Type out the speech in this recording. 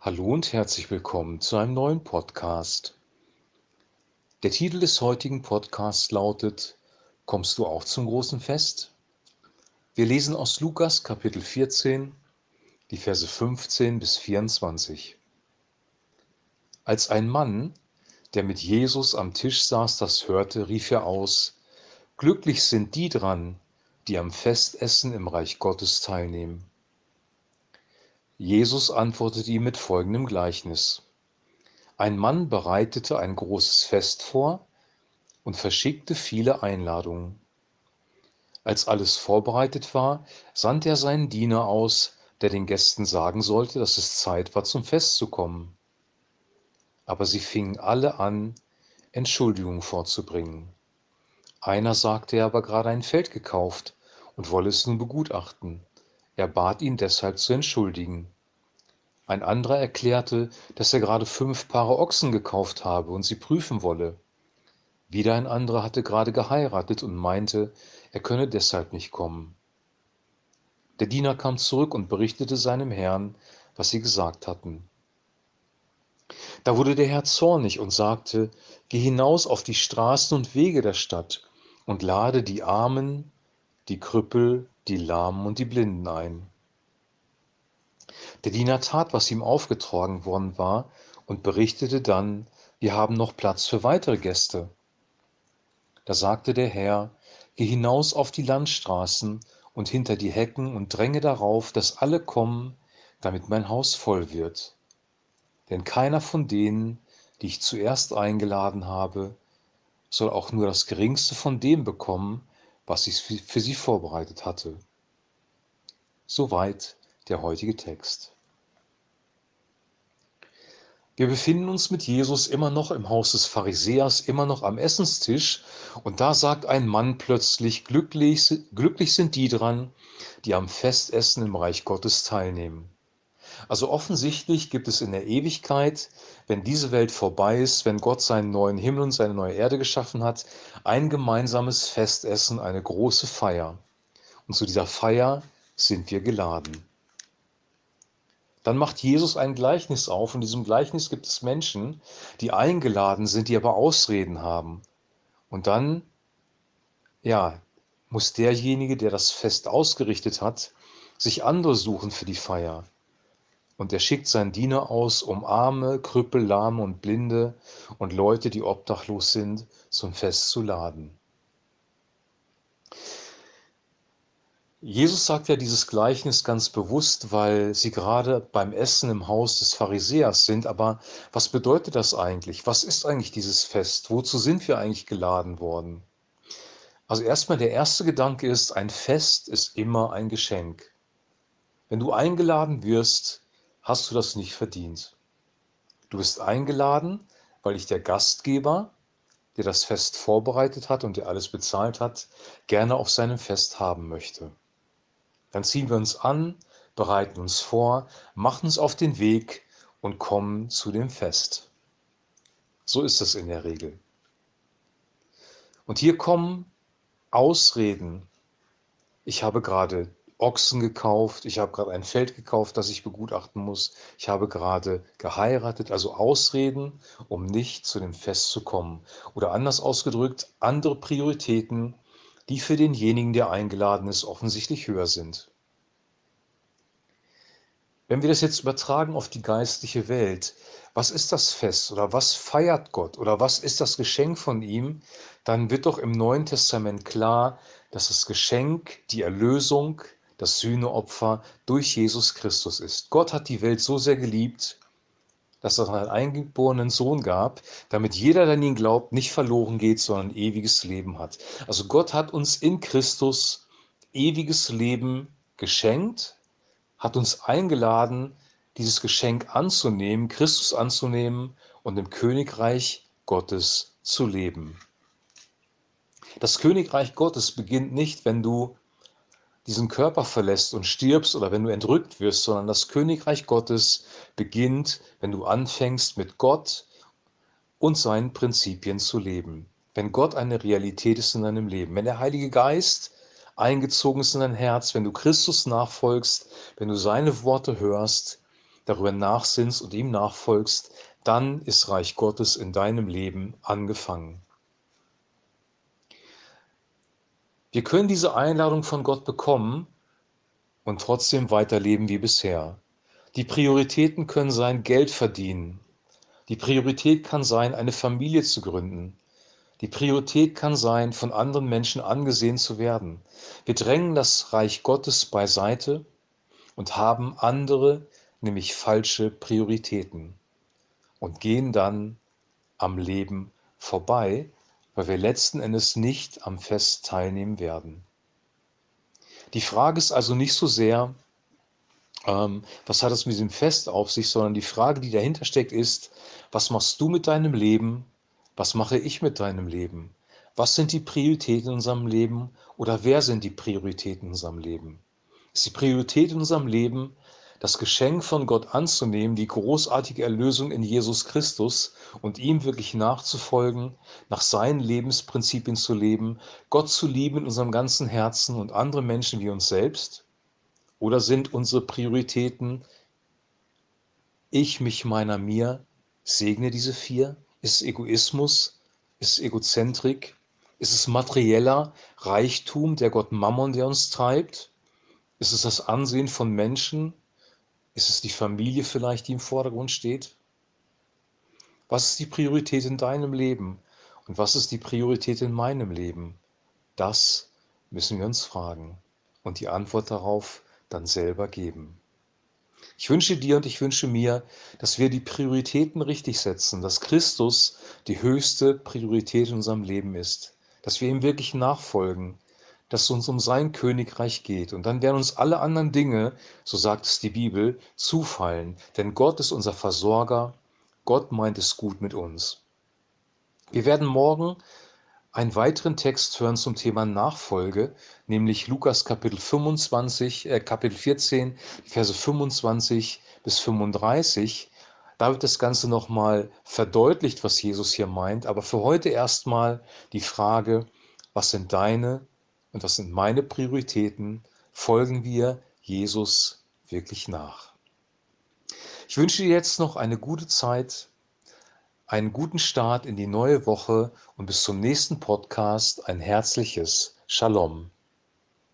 Hallo und herzlich willkommen zu einem neuen Podcast. Der Titel des heutigen Podcasts lautet Kommst du auch zum großen Fest? Wir lesen aus Lukas Kapitel 14, die Verse 15 bis 24. Als ein Mann, der mit Jesus am Tisch saß, das hörte, rief er aus, Glücklich sind die dran, die am Festessen im Reich Gottes teilnehmen. Jesus antwortete ihm mit folgendem Gleichnis. Ein Mann bereitete ein großes Fest vor und verschickte viele Einladungen. Als alles vorbereitet war, sandte er seinen Diener aus, der den Gästen sagen sollte, dass es Zeit war, zum Fest zu kommen. Aber sie fingen alle an, Entschuldigungen vorzubringen. Einer sagte, er habe gerade ein Feld gekauft und wolle es nun begutachten. Er bat ihn deshalb zu entschuldigen. Ein anderer erklärte, dass er gerade fünf Paare Ochsen gekauft habe und sie prüfen wolle. Wieder ein anderer hatte gerade geheiratet und meinte, er könne deshalb nicht kommen. Der Diener kam zurück und berichtete seinem Herrn, was sie gesagt hatten. Da wurde der Herr zornig und sagte, Geh hinaus auf die Straßen und Wege der Stadt und lade die Armen, die Krüppel, die Lahmen und die Blinden ein. Der Diener tat, was ihm aufgetragen worden war, und berichtete dann, wir haben noch Platz für weitere Gäste. Da sagte der Herr, geh hinaus auf die Landstraßen und hinter die Hecken und dränge darauf, dass alle kommen, damit mein Haus voll wird. Denn keiner von denen, die ich zuerst eingeladen habe, soll auch nur das geringste von dem bekommen, was ich für sie vorbereitet hatte. Soweit der heutige Text. Wir befinden uns mit Jesus immer noch im Haus des Pharisäers, immer noch am Essenstisch, und da sagt ein Mann plötzlich, glücklich, glücklich sind die dran, die am Festessen im Reich Gottes teilnehmen. Also offensichtlich gibt es in der Ewigkeit, wenn diese Welt vorbei ist, wenn Gott seinen neuen Himmel und seine neue Erde geschaffen hat, ein gemeinsames Festessen, eine große Feier. Und zu dieser Feier sind wir geladen. Dann macht Jesus ein Gleichnis auf. In diesem Gleichnis gibt es Menschen, die eingeladen sind, die aber Ausreden haben. Und dann, ja, muss derjenige, der das Fest ausgerichtet hat, sich andere suchen für die Feier. Und er schickt seinen Diener aus, um Arme, Krüppel, Lahme und Blinde und Leute, die obdachlos sind, zum Fest zu laden. Jesus sagt ja dieses Gleichnis ganz bewusst, weil sie gerade beim Essen im Haus des Pharisäers sind. Aber was bedeutet das eigentlich? Was ist eigentlich dieses Fest? Wozu sind wir eigentlich geladen worden? Also erstmal der erste Gedanke ist, ein Fest ist immer ein Geschenk. Wenn du eingeladen wirst, hast du das nicht verdient. Du bist eingeladen, weil dich der Gastgeber, der das Fest vorbereitet hat und der alles bezahlt hat, gerne auf seinem Fest haben möchte. Dann ziehen wir uns an, bereiten uns vor, machen uns auf den Weg und kommen zu dem Fest. So ist es in der Regel. Und hier kommen Ausreden. Ich habe gerade Ochsen gekauft, ich habe gerade ein Feld gekauft, das ich begutachten muss, ich habe gerade geheiratet, also Ausreden, um nicht zu dem Fest zu kommen. Oder anders ausgedrückt, andere Prioritäten, die für denjenigen, der eingeladen ist, offensichtlich höher sind. Wenn wir das jetzt übertragen auf die geistliche Welt, was ist das Fest oder was feiert Gott oder was ist das Geschenk von ihm, dann wird doch im Neuen Testament klar, dass das Geschenk die Erlösung, das Sühneopfer durch Jesus Christus ist. Gott hat die Welt so sehr geliebt, dass es einen eingeborenen Sohn gab, damit jeder, der an ihn glaubt, nicht verloren geht, sondern ewiges Leben hat. Also Gott hat uns in Christus ewiges Leben geschenkt, hat uns eingeladen, dieses Geschenk anzunehmen, Christus anzunehmen und im Königreich Gottes zu leben. Das Königreich Gottes beginnt nicht, wenn du diesen Körper verlässt und stirbst oder wenn du entrückt wirst, sondern das Königreich Gottes beginnt, wenn du anfängst mit Gott und seinen Prinzipien zu leben. Wenn Gott eine Realität ist in deinem Leben, wenn der Heilige Geist eingezogen ist in dein Herz, wenn du Christus nachfolgst, wenn du seine Worte hörst, darüber nachsinnst und ihm nachfolgst, dann ist Reich Gottes in deinem Leben angefangen. Wir können diese Einladung von Gott bekommen und trotzdem weiterleben wie bisher. Die Prioritäten können sein Geld verdienen. Die Priorität kann sein, eine Familie zu gründen. Die Priorität kann sein, von anderen Menschen angesehen zu werden. Wir drängen das Reich Gottes beiseite und haben andere, nämlich falsche Prioritäten und gehen dann am Leben vorbei, weil wir letzten Endes nicht am Fest teilnehmen werden. Die Frage ist also nicht so sehr, ähm, was hat es mit dem Fest auf sich, sondern die Frage, die dahinter steckt, ist, was machst du mit deinem Leben was mache ich mit deinem Leben? Was sind die Prioritäten in unserem Leben oder wer sind die Prioritäten in unserem Leben? Ist die Priorität in unserem Leben, das Geschenk von Gott anzunehmen, die großartige Erlösung in Jesus Christus und ihm wirklich nachzufolgen, nach seinen Lebensprinzipien zu leben, Gott zu lieben in unserem ganzen Herzen und andere Menschen wie uns selbst? Oder sind unsere Prioritäten ich, mich, meiner, mir, segne diese vier? Ist es Egoismus? Ist es Egozentrik? Ist es materieller Reichtum, der Gott Mammon, der uns treibt? Ist es das Ansehen von Menschen? Ist es die Familie vielleicht, die im Vordergrund steht? Was ist die Priorität in deinem Leben? Und was ist die Priorität in meinem Leben? Das müssen wir uns fragen und die Antwort darauf dann selber geben. Ich wünsche dir und ich wünsche mir, dass wir die Prioritäten richtig setzen, dass Christus die höchste Priorität in unserem Leben ist, dass wir ihm wirklich nachfolgen, dass es uns um sein Königreich geht. Und dann werden uns alle anderen Dinge, so sagt es die Bibel, zufallen. Denn Gott ist unser Versorger, Gott meint es gut mit uns. Wir werden morgen einen weiteren Text hören zum Thema Nachfolge, nämlich Lukas Kapitel 25, äh, Kapitel 14, Verse 25 bis 35. Da wird das Ganze nochmal verdeutlicht, was Jesus hier meint. Aber für heute erstmal die Frage, was sind deine und was sind meine Prioritäten? Folgen wir Jesus wirklich nach? Ich wünsche dir jetzt noch eine gute Zeit einen guten Start in die neue Woche und bis zum nächsten Podcast ein herzliches Shalom.